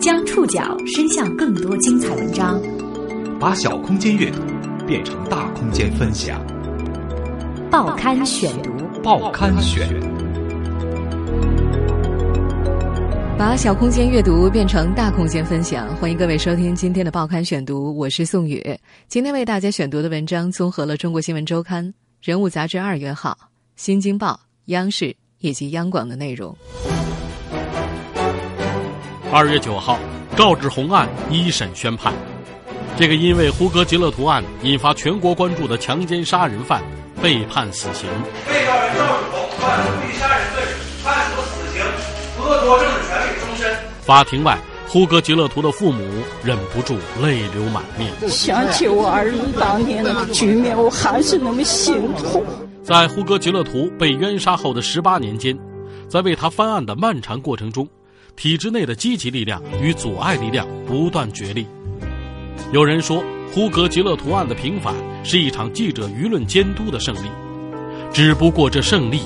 将触角伸向更多精彩文章，把小空间阅读变成大空间分享。报刊选读，报刊选。把小空间阅读变成大空间分享，欢迎各位收听今天的报刊选读，我是宋宇。今天为大家选读的文章综合了《中国新闻周刊》、《人物杂志》二月号、《新京报》、央视以及央广的内容。二月九号，赵志红案一审宣判，这个因为呼格吉勒图案引发全国关注的强奸杀人犯被判死刑。被告人赵志红犯故意杀人罪，判处死刑，剥夺政治权利终身。法庭外，呼格吉勒图的父母忍不住泪流满面。想起我儿子当年的局面，我还是那么心痛。在呼格吉勒图被冤杀后的十八年间，在为他翻案的漫长过程中。体制内的积极力量与阻碍力量不断角力。有人说，呼格吉勒图案的平反是一场记者舆论监督的胜利，只不过这胜利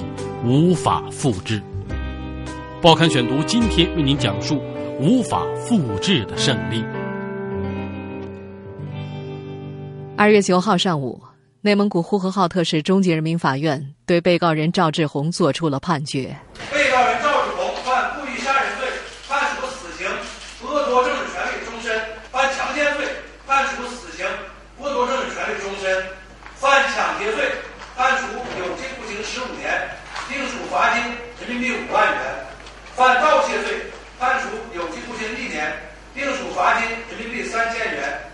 无法复制。报刊选读今天为您讲述无法复制的胜利。二月九号上午，内蒙古呼和浩特市中级人民法院对被告人赵志红作出了判决。被告人赵志红犯故意杀人罪判处死刑剥夺政治权利终身犯强奸罪判处死刑剥夺政治权利终身犯抢劫罪判处有期徒刑十五年并处罚金人民币五万元犯盗窃罪判处有期徒刑一年并处罚金人民币三千元。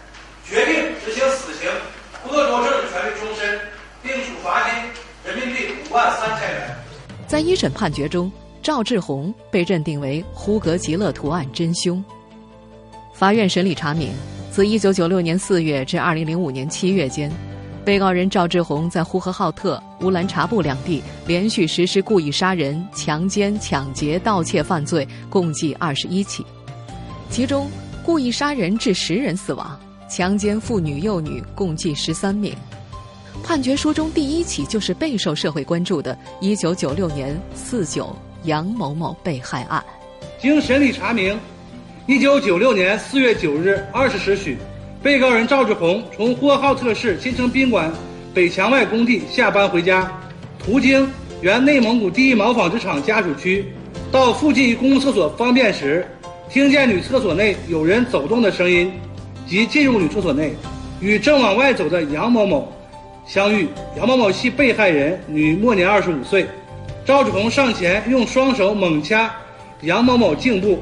决定执行死刑剥夺政治权利终身，并处罚金人民币五万三千元。在一审判决中，赵志红被认定为呼格吉勒图案真凶。法院审理查明，自一九九六年四月至二零零五年七月间。被告人赵志红在呼和浩特、乌兰察布两地连续实施故意杀人、强奸、抢劫、盗窃犯罪，共计二十一起，其中故意杀人致十人死亡，强奸妇女幼女共计十三名。判决书中第一起就是备受社会关注的1996年四九杨某某被害案。经审理查明，1996年4月9日20时许。被告人赵志红从呼和浩特市新城宾馆北墙外工地下班回家，途经原内蒙古第一毛纺织厂家属区，到附近公共厕所方便时，听见女厕所内有人走动的声音，即进入女厕所内，与正往外走的杨某某相遇。杨某某系被害人，女，末年二十五岁。赵志红上前用双手猛掐杨某某颈部，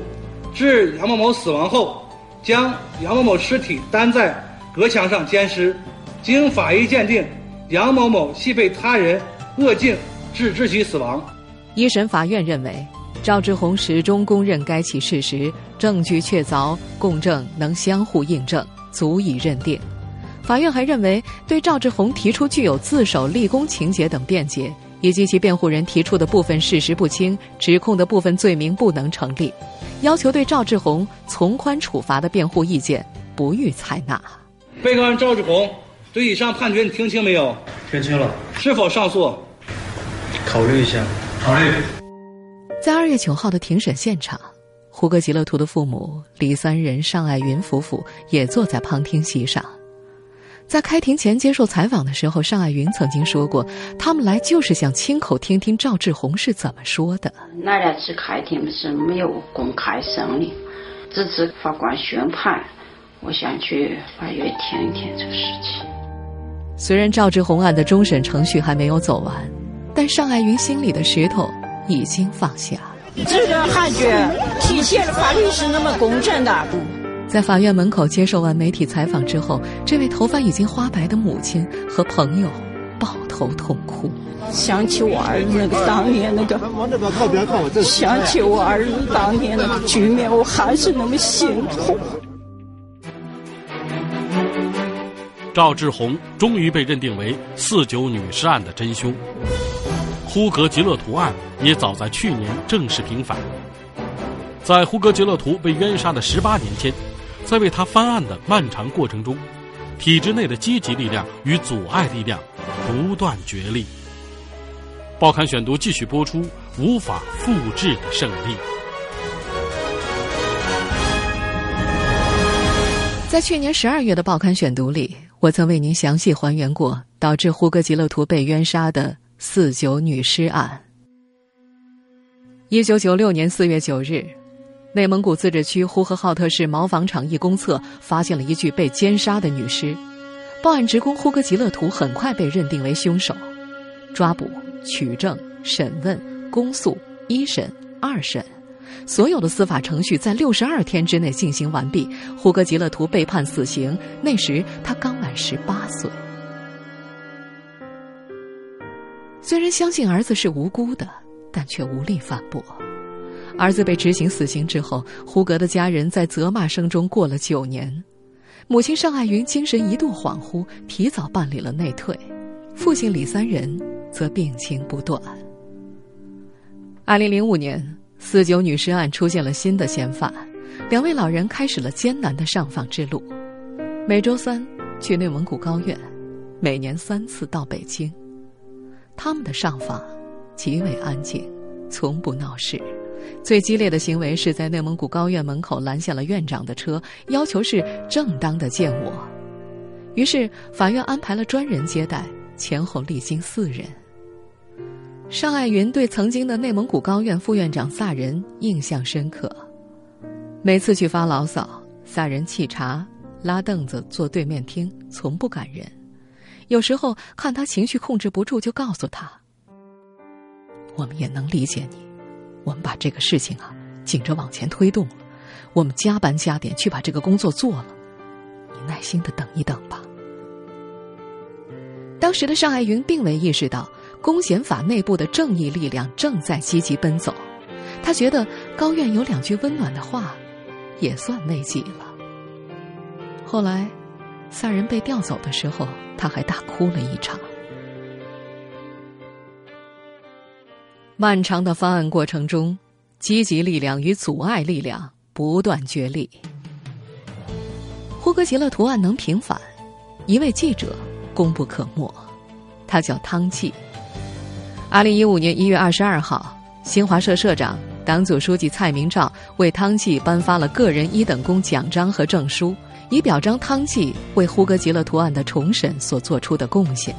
致杨某某死亡后。将杨某某尸体担在隔墙上奸尸，经法医鉴定，杨某某系被他人扼颈致窒息死亡。一审法院认为，赵志红始终供认该起事实，证据确凿，供证能相互印证，足以认定。法院还认为，对赵志红提出具有自首立功情节等辩解。以及其辩护人提出的部分事实不清，指控的部分罪名不能成立，要求对赵志红从宽处罚的辩护意见不予采纳。被告人赵志红，对以上判决你听清没有？听清了。是否上诉？考虑一下。考虑。在二月九号的庭审现场，胡歌吉勒图的父母李三仁、尚爱云夫妇也坐在旁听席上。在开庭前接受采访的时候，尚爱云曾经说过，他们来就是想亲口听听赵志红是怎么说的。那两次开庭是没有公开审理，只是法官宣判。我想去法院听一听这个事情。虽然赵志红案的终审程序还没有走完，但尚爱云心里的石头已经放下。这个判决体现了法律是那么公正的。在法院门口接受完媒体采访之后，这位头发已经花白的母亲和朋友抱头痛哭，想起我儿子那个当年那个，想起我儿子当年那个局面，我还是那么心痛。赵志红终于被认定为四九女尸案的真凶，呼格吉勒图案也早在去年正式平反。在呼格吉勒图被冤杀的十八年间。在为他翻案的漫长过程中，体制内的积极力量与阻碍力量不断角力。报刊选读继续播出：无法复制的胜利。在去年十二月的报刊选读里，我曾为您详细还原过导致呼格吉勒图被冤杀的四九女尸案。一九九六年四月九日，内蒙古自治区呼和浩特市毛纺厂一公厕发现了一具被奸杀的女尸，报案职工呼格吉勒图很快被认定为凶手，抓捕、取证、审问、公诉、一审、二审。所有的司法程序在六十二天之内进行完毕，呼格吉勒图被判死刑。那时他刚满十八岁。虽然相信儿子是无辜的，但却无力反驳。儿子被执行死刑之后，胡格的家人在责骂声中过了九年。母亲尚爱云精神一度恍惚，提早办理了内退；父亲李三仁则病情不断。二零零五年。四九女尸案出现了新的嫌犯，两位老人开始了艰难的上访之路。每周三去内蒙古高院，每年三次到北京。他们的上访极为安静，从不闹事。最激烈的行为是在内蒙古高院门口拦下了院长的车，要求是正当的见我。于是法院安排了专人接待，前后历经四人。尚爱云对曾经的内蒙古高院副院长萨仁印象深刻。每次去发牢骚，萨仁沏茶、拉凳子坐对面听，从不赶人。有时候看他情绪控制不住，就告诉他：“我们也能理解你，我们把这个事情啊紧着往前推动了，我们加班加点去把这个工作做了，你耐心的等一等吧。”当时的尚爱云并未意识到。公检法内部的正义力量正在积极奔走，他觉得高院有两句温暖的话，也算慰藉了。后来，三人被调走的时候，他还大哭了一场。漫长的方案过程中，积极力量与阻碍力量不断角力。呼格吉勒图案能平反，一位记者功不可没，他叫汤季。二零一五年一月二十二号，新华社社长、党组书记蔡明照为汤季颁发了个人一等功奖章和证书，以表彰汤计为呼格吉勒图案的重审所做出的贡献。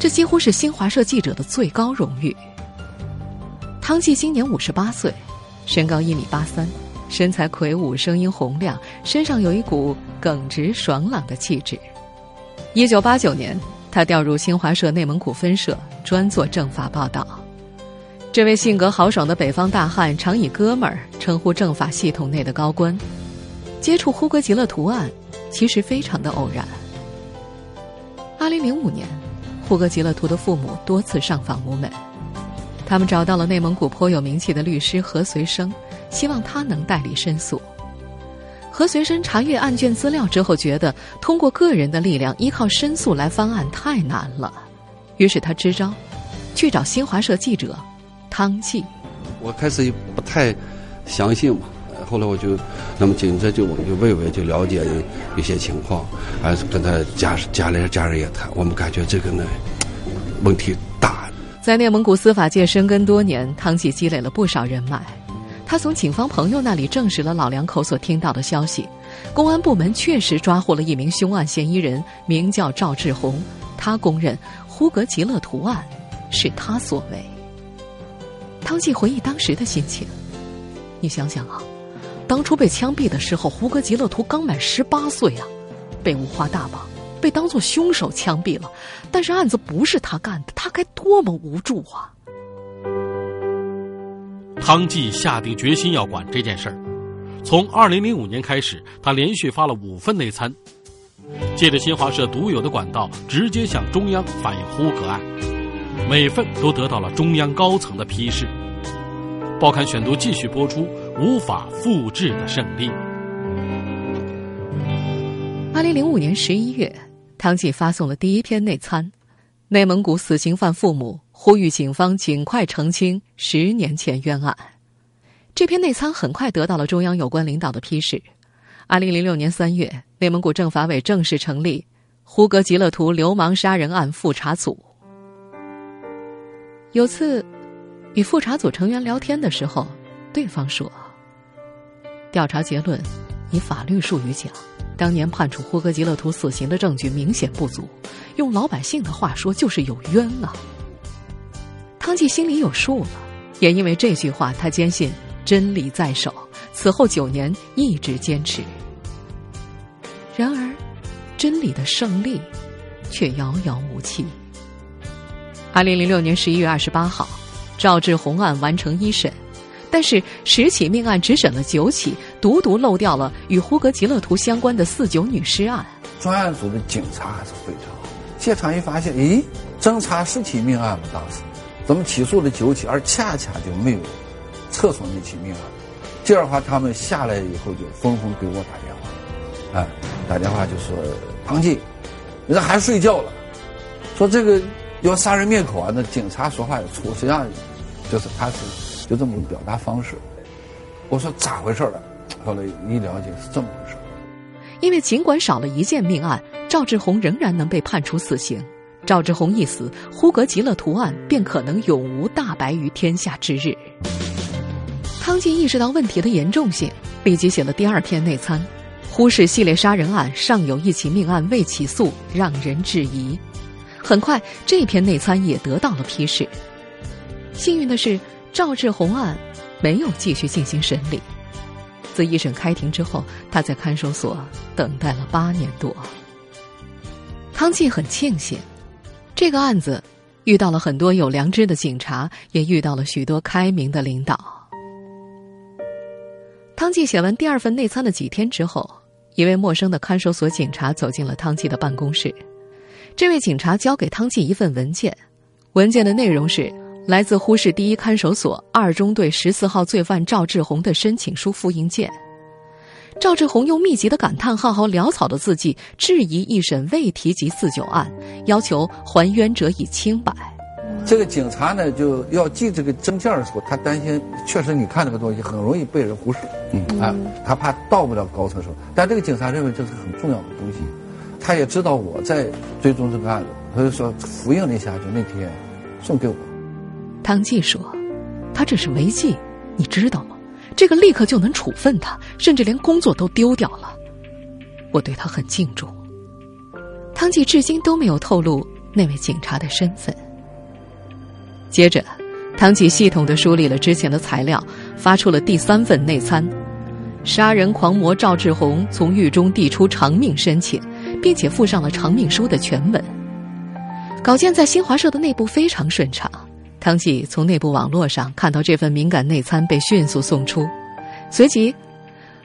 这几乎是新华社记者的最高荣誉。汤计今年五十八岁，身高一米八三，身材魁梧，声音洪亮，身上有一股耿直爽朗的气质。一九八九年。他调入新华社内蒙古分社，专做政法报道。这位性格豪爽的北方大汉，常以“哥们儿”称呼政法系统内的高官。接触呼格吉勒图案，其实非常的偶然。二零零五年，呼格吉勒图的父母多次上访无门，他们找到了内蒙古颇有名气的律师何随生，希望他能代理申诉。何随生查阅案卷资料之后，觉得通过个人的力量依靠申诉来翻案太难了，于是他支招，去找新华社记者汤季。我开始不太相信嘛，后来我就那么紧着就我就问问就了解一些情况，还是跟他家家里家人也谈，我们感觉这个呢 问题大。在内蒙古司法界深耕多年，汤季积累了不少人脉。他从警方朋友那里证实了老两口所听到的消息，公安部门确实抓获了一名凶案嫌疑人，名叫赵志红。他供认呼格吉勒图案是他所为。汤季回忆当时的心情，你想想啊，当初被枪毙的时候，胡格吉勒图刚满十八岁啊，被五花大绑，被当作凶手枪毙了。但是案子不是他干的，他该多么无助啊！汤计下定决心要管这件事儿。从二零零五年开始，他连续发了五份内参，借着新华社独有的管道，直接向中央反映呼格案，每份都得到了中央高层的批示。报刊选读继续播出无法复制的胜利。二零零五年十一月，汤季发送了第一篇内参，内蒙古死刑犯父母。呼吁警方尽快澄清十年前冤案。这篇内参很快得到了中央有关领导的批示。二零零六年三月，内蒙古政法委正式成立呼格吉勒图流氓杀人案复查组。有次，与复查组成员聊天的时候，对方说：“调查结论，以法律术语讲，当年判处呼格吉勒图死刑的证据明显不足，用老百姓的话说就是有冤啊。”汤计心里有数了，也因为这句话，他坚信真理在手。此后九年一直坚持。然而，真理的胜利却遥遥无期。二零零六年十一月二十八号，赵志红案完成一审，但是十起命案只审了九起，独独漏掉了与呼格吉勒图相关的四九女尸案。专案组的警察还是非常好。现场一发现，咦，侦查十起命案了，当时。怎么起诉了九起，而恰恰就没有厕所那起命案？这样的话，他们下来以后就纷纷给我打电话，哎，打电话就说：“唐进，你这还睡觉了？说这个要杀人灭口啊！那警察说话也粗，实际上就是他是就这么个表达方式。”我说咋回事了？后来一了解是这么回事。因为尽管少了一件命案，赵志红仍然能被判处死刑。赵志红一死，呼格吉勒图案便可能永无大白于天下之日。汤进意识到问题的严重性，立即写了第二篇内参：呼氏系列杀人案尚有一起命案未起诉，让人质疑。很快，这篇内参也得到了批示。幸运的是，赵志红案没有继续进行审理。自一审开庭之后，他在看守所等待了八年多。汤进很庆幸。这个案子遇到了很多有良知的警察，也遇到了许多开明的领导。汤季写完第二份内参的几天之后，一位陌生的看守所警察走进了汤季的办公室。这位警察交给汤季一份文件，文件的内容是来自呼市第一看守所二中队十四号罪犯赵志红的申请书复印件。赵志红用密集的感叹号和潦草的字迹质疑一审未提及四九案，要求还冤者以清白。这个警察呢，就要记这个证件的时候，他担心确实你看这个东西很容易被人忽视，嗯啊，他怕到不了高层手。但这个警察认为这是很重要的东西，他也知道我在追踪这个案子，他就说复印了一下，就那天送给我。汤计说：“他这是违纪，你知道吗？”这个立刻就能处分他，甚至连工作都丢掉了。我对他很敬重。汤计至今都没有透露那位警察的身份。接着，汤季系统的梳理了之前的材料，发出了第三份内参：杀人狂魔赵志红从狱中递出偿命申请，并且附上了偿命书的全文。稿件在新华社的内部非常顺畅。汤季从内部网络上看到这份敏感内参被迅速送出，随即，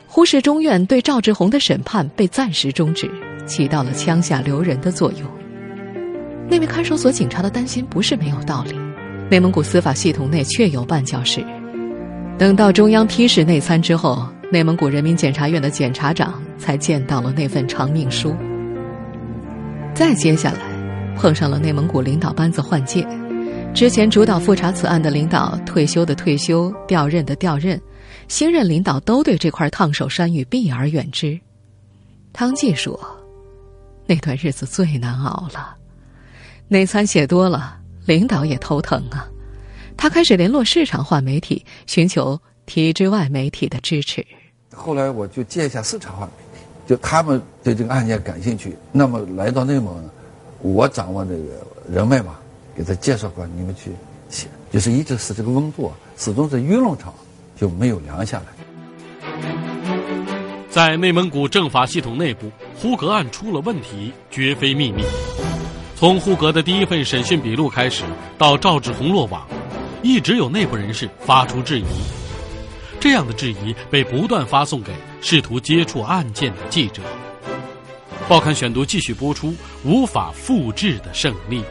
呼市中院对赵志红的审判被暂时终止，起到了枪下留人的作用。那位看守所警察的担心不是没有道理，内蒙古司法系统内确有绊脚石。等到中央批示内参之后，内蒙古人民检察院的检察长才见到了那份偿命书。再接下来，碰上了内蒙古领导班子换届。之前主导复查此案的领导退休的退休，调任的调任，新任领导都对这块烫手山芋避而远之。汤计说：“那段日子最难熬了，内参写多了，领导也头疼啊。他开始联络市场化媒体，寻求体制外媒体的支持。后来我就接一下市场化媒体，就他们对这个案件感兴趣，那么来到内蒙，我掌握这个人脉嘛。”给他介绍过，你们去写，就是一直是这个温度，始终是舆论场就没有凉下来。在内蒙古政法系统内部，呼格案出了问题绝非秘密。从呼格的第一份审讯笔录开始，到赵志红落网，一直有内部人士发出质疑。这样的质疑被不断发送给试图接触案件的记者。报刊选读继续播出：无法复制的胜利。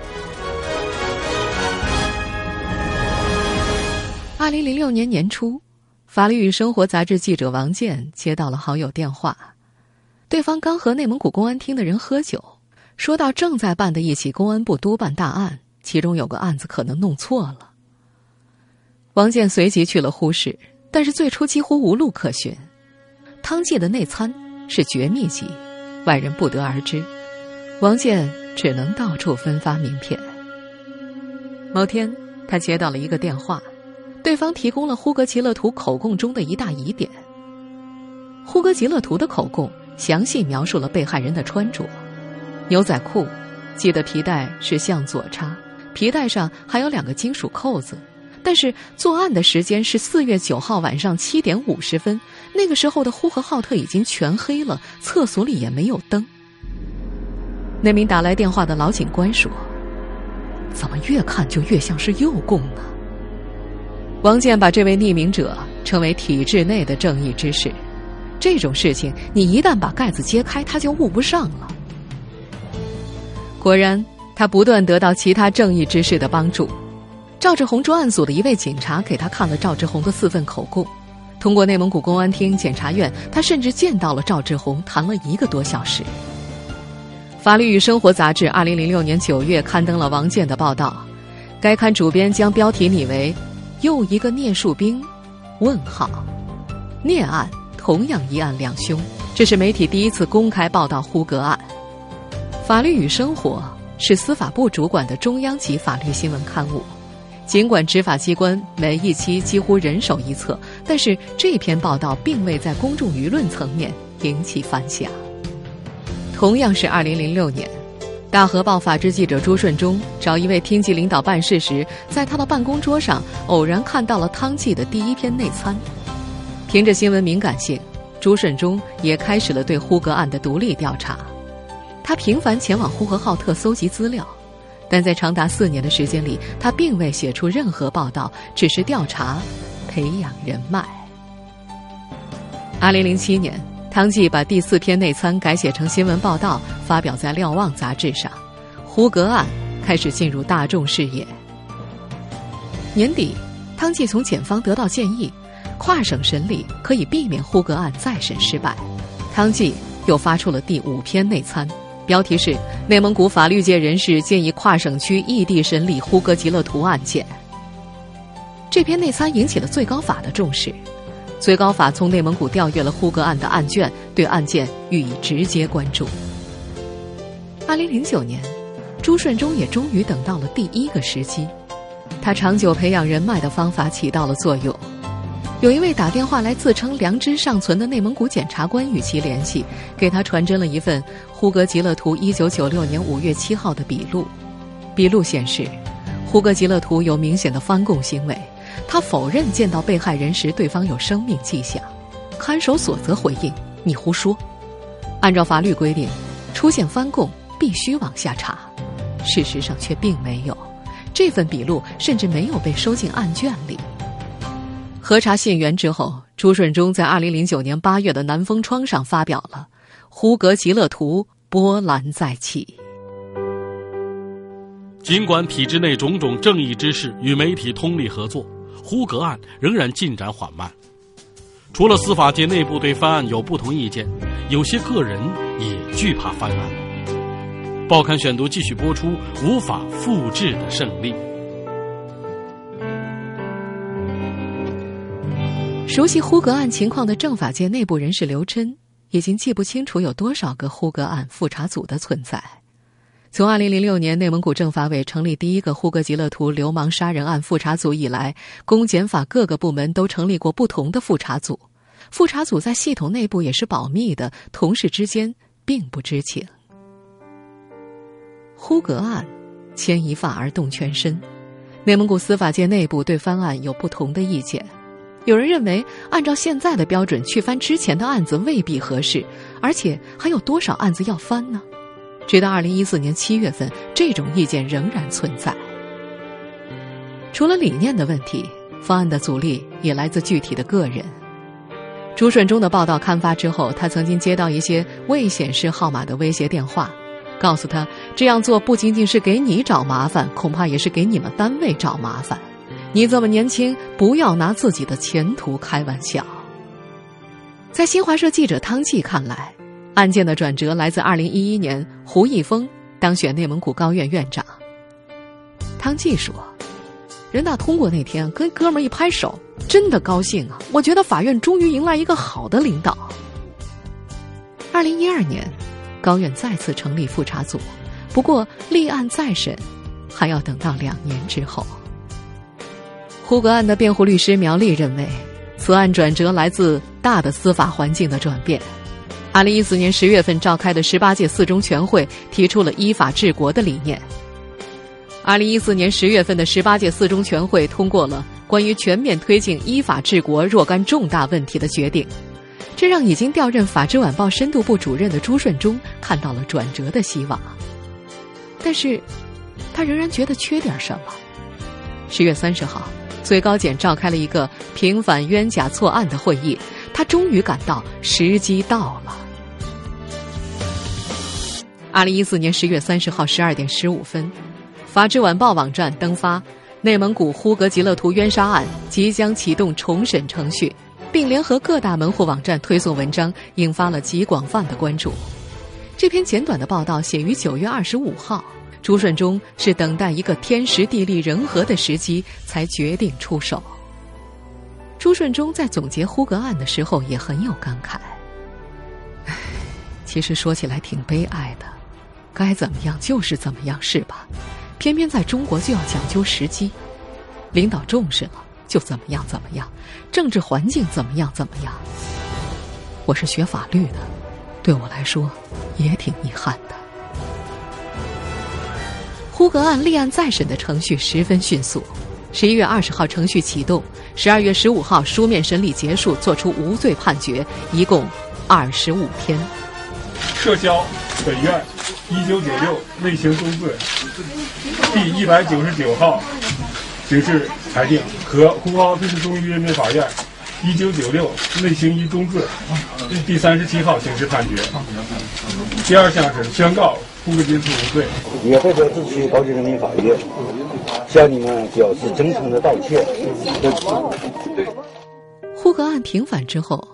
二零零六年年初，《法律与生活》杂志记者王健接到了好友电话，对方刚和内蒙古公安厅的人喝酒，说到正在办的一起公安部督办大案，其中有个案子可能弄错了。王健随即去了呼市，但是最初几乎无路可寻。汤记的内参是绝密级，外人不得而知，王健只能到处分发名片。某天，他接到了一个电话。对方提供了呼格吉勒图口供中的一大疑点。呼格吉勒图的口供详细描述了被害人的穿着：牛仔裤，系的皮带是向左插，皮带上还有两个金属扣子。但是作案的时间是四月九号晚上七点五十分，那个时候的呼和浩特已经全黑了，厕所里也没有灯。那名打来电话的老警官说：“怎么越看就越像是诱供呢？”王健把这位匿名者称为体制内的正义之士。这种事情，你一旦把盖子揭开，他就误不上了。果然，他不断得到其他正义之士的帮助。赵志红专案组的一位警察给他看了赵志红的四份口供。通过内蒙古公安厅检察院，他甚至见到了赵志红，谈了一个多小时。《法律与生活》杂志二零零六年九月刊登了王健的报道，该刊主编将标题拟为“又一个聂树兵？”问号，聂案同样一案两凶，这是媒体第一次公开报道呼格案。《法律与生活》是司法部主管的中央级法律新闻刊物。尽管执法机关每一期几乎人手一册，但是这篇报道并未在公众舆论层面引起反响。同样是2006年，大河报法制记者朱顺忠找一位厅级领导办事时，在他的办公桌上偶然看到了汤计的第一篇内参。凭着新闻敏感性，朱顺忠也开始了对呼格案的独立调查。他频繁前往呼和浩特搜集资料。但在长达四年的时间里，他并未写出任何报道，只是调查、培养人脉。二零零七年，汤计把第四篇内参改写成新闻报道，发表在《瞭望》杂志上，胡格案开始进入大众视野。年底，汤计从检方得到建议，跨省审理可以避免胡格案再审失败。汤计又发出了第五篇内参。标题是：内蒙古法律界人士建议跨省区异地审理呼格吉勒图案件。这篇内参引起了最高法的重视，最高法从内蒙古调阅了呼格案的案卷，对案件予以直接关注。二零零九年，朱顺忠也终于等到了第一个时机，他长久培养人脉的方法起到了作用。有一位打电话来自称良知尚存的内蒙古检察官与其联系，给他传真了一份呼格吉勒图一九九六年五月七号的笔录。笔录显示，呼格吉勒图有明显的翻供行为，他否认见到被害人时对方有生命迹象。看守所则回应：“你胡说。”按照法律规定，出现翻供必须往下查，事实上却并没有。这份笔录甚至没有被收进案卷里。核查信源之后，朱顺忠在二零零九年八月的《南风窗》上发表了《呼格吉勒图波澜再起》。尽管体制内种种正义之士与媒体通力合作，呼格案仍然进展缓慢。除了司法界内部对翻案有不同意见，有些个人也惧怕翻案。报刊选读继续播出：无法复制的胜利。熟悉呼格案情况的政法界内部人士刘琛，已经记不清楚有多少个呼格案复查组的存在。从二零零六年内蒙古政法委成立第一个呼格吉勒图流氓杀人案复查组以来，公检法各个部门都成立过不同的复查组，复查组在系统内部也是保密的，同事之间并不知情。呼格案牵一发而动全身，内蒙古司法界内部对翻案有不同的意见。有人认为，按照现在的标准去翻之前的案子未必合适，而且还有多少案子要翻呢？直到二零一四年七月份，这种意见仍然存在。除了理念的问题，方案的阻力也来自具体的个人。朱顺忠的报道刊发之后，他曾经接到一些未显示号码的威胁电话，告诉他这样做不仅仅是给你找麻烦，恐怕也是给你们单位找麻烦。你这么年轻，不要拿自己的前途开玩笑。在新华社记者汤计看来，案件的转折来自二零一一年胡一峰当选内蒙古高院院长。汤计说：“人大通过那天，跟哥们儿一拍手，真的高兴啊！我觉得法院终于迎来一个好的领导。”二零一二年，高院再次成立复查组，不过立案再审还要等到两年之后。胡格案的辩护律师苗丽认为，此案转折来自大的司法环境的转变。二零一四年十月份召开的十八届四中全会提出了依法治国的理念。二零一四年十月份的十八届四中全会通过了关于全面推进依法治国若干重大问题的决定，这让已经调任《法制晚报》深度部主任的朱顺忠看到了转折的希望。但是，他仍然觉得缺点什么。十月三十号。最高检召开了一个平反冤假错案的会议，他终于感到时机到了。二零一四年十月三十号十二点十五分，《法制晚报》网站登发内蒙古呼格吉勒图冤杀案即将启动重审程序，并联合各大门户网站推送文章，引发了极广泛的关注。这篇简短的报道写于九月二十五号。朱顺忠是等待一个天时地利人和的时机，才决定出手。朱顺忠在总结呼格案的时候也很有感慨。唉，其实说起来挺悲哀的，该怎么样就是怎么样，是吧？偏偏在中国就要讲究时机，领导重视了就怎么样怎么样，政治环境怎么样怎么样。我是学法律的，对我来说也挺遗憾的。呼格案立案再审的程序十分迅速，十一月二十号程序启动，十二月十五号书面审理结束，作出无罪判决，一共二十五天。撤销本院一九九六类型重罪第一百九十九号刑事裁定和呼和浩特市中级人民法院一九九六类型一重罪第三十七号刑事判决。第二项是宣告。呼格吉勒图无罪，也代表自区高级人民法院向你们表示真诚的道歉。呼格案平反之后，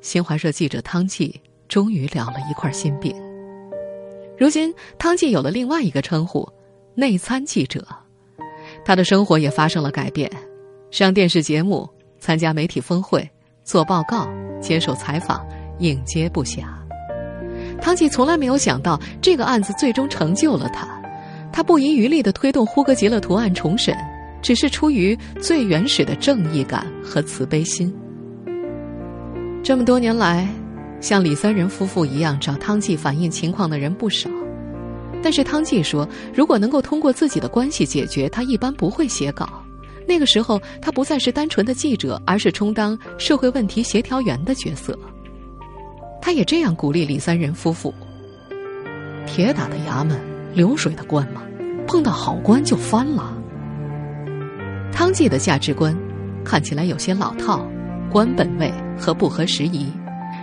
新华社记者汤计终于了了一块心病。如今，汤计有了另外一个称呼——内参记者。他的生活也发生了改变，上电视节目、参加媒体峰会、做报告、接受采访，应接不暇。汤计从来没有想到，这个案子最终成就了他。他不遗余力地推动呼格吉勒图案重审，只是出于最原始的正义感和慈悲心。这么多年来，像李三人夫妇一样找汤计反映情况的人不少，但是汤计说，如果能够通过自己的关系解决，他一般不会写稿。那个时候，他不再是单纯的记者，而是充当社会问题协调员的角色。他也这样鼓励李三人夫妇：“铁打的衙门，流水的官嘛，碰到好官就翻了。”汤计的价值观看起来有些老套、官本位和不合时宜。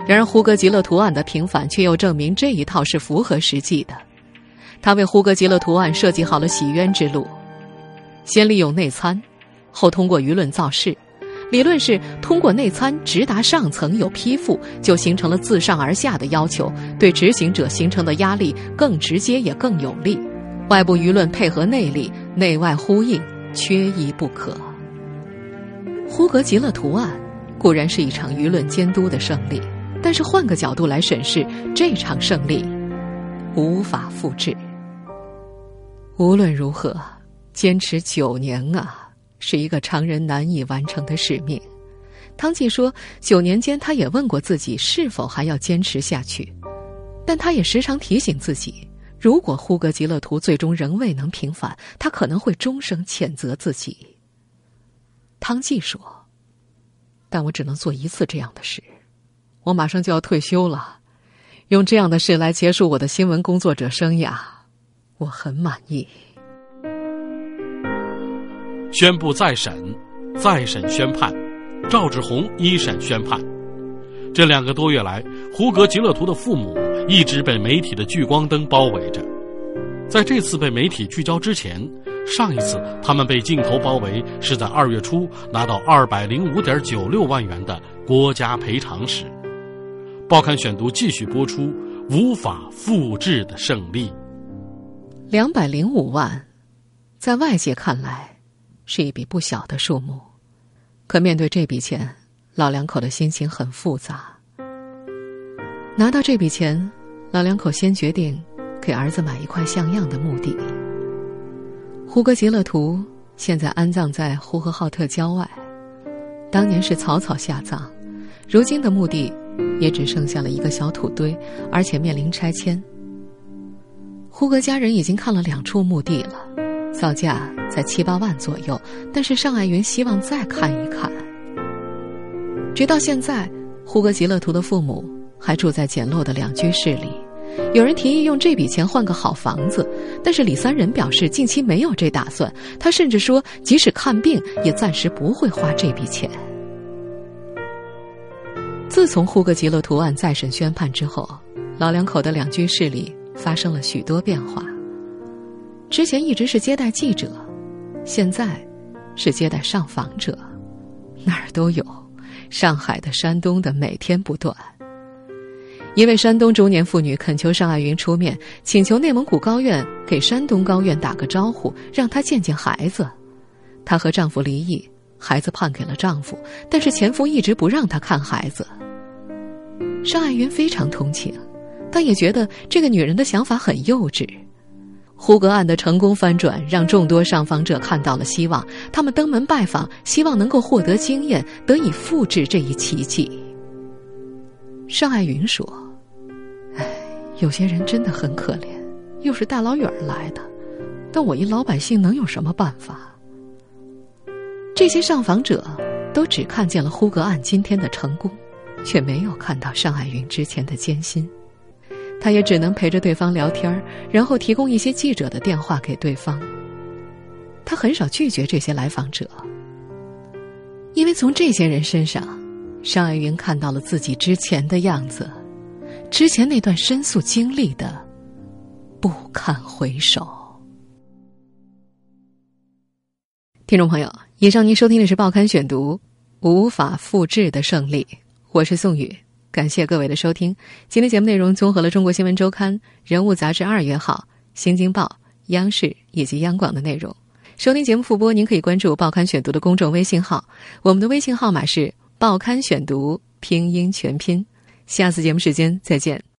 然而，呼格吉勒图案的平反却又证明这一套是符合实际的。他为呼格吉勒图案设计好了洗冤之路：先利用内参，后通过舆论造势。理论是通过内参直达上层有批复，就形成了自上而下的要求，对执行者形成的压力更直接也更有力。外部舆论配合内力，内外呼应，缺一不可。呼格吉勒图案固然是一场舆论监督的胜利，但是换个角度来审视，这场胜利无法复制。无论如何，坚持九年啊！是一个常人难以完成的使命。汤计说，九年间他也问过自己是否还要坚持下去，但他也时常提醒自己，如果呼格吉勒图最终仍未能平反，他可能会终生谴责自己。汤计说：“但我只能做一次这样的事，我马上就要退休了，用这样的事来结束我的新闻工作者生涯，我很满意。”宣布再审，再审宣判，赵志红一审宣判。这两个多月来，胡格吉勒图的父母一直被媒体的聚光灯包围着。在这次被媒体聚焦之前，上一次他们被镜头包围是在二月初拿到二百零五点九六万元的国家赔偿时。报刊选读继续播出：无法复制的胜利。两百零五万，在外界看来。是一笔不小的数目，可面对这笔钱，老两口的心情很复杂。拿到这笔钱，老两口先决定给儿子买一块像样的墓地。胡格吉勒图现在安葬在呼和浩特郊外。当年是草草下葬，如今的墓地也只剩下了一个小土堆，而且面临拆迁。呼格家人已经看了两处墓地了，造价在七八万左右，但是尚爱云希望再看一看。直到现在，呼格吉勒图的父母还住在简陋的两居室里。有人提议用这笔钱换个好房子，但是李三人表示近期没有这打算。他甚至说，即使看病，也暂时不会花这笔钱。自从呼格吉勒图案再审宣判之后，老两口的两居室里发生了许多变化。之前一直是接待记者，现在是接待上访者，哪儿都有，上海的、山东的，每天不断。一位山东中年妇女恳求尚爱云出面，请求内蒙古高院给山东高院打个招呼，让她见见孩子。她和丈夫离异，孩子判给了丈夫，但是前夫一直不让她看孩子。尚爱云非常同情，但也觉得这个女人的想法很幼稚。呼格案的成功翻转，让众多上访者看到了希望，他们登门拜访，希望能够获得经验，得以复制这一奇迹。尚爱云说。哎有些人真的很可怜，又是大老远来的，但我一老百姓能有什么办法？这些上访者都只看见了呼格案今天的成功，却没有看到尚爱云之前的艰辛。他也只能陪着对方聊天然后提供一些记者的电话给对方。他很少拒绝这些来访者，因为从这些人身上，尚爱云看到了自己之前的样子。之前那段申诉经历的不堪回首。听众朋友，以上您收听的是《报刊选读》，无法复制的胜利。我是宋宇，感谢各位的收听。今天节目内容综合了《中国新闻周刊》《人物杂志》二月号、《新京报》、央视以及央广的内容。收听节目复播，您可以关注《报刊选读》的公众微信号，我们的微信号码是《报刊选读》拼音全拼。下次节目时间再见。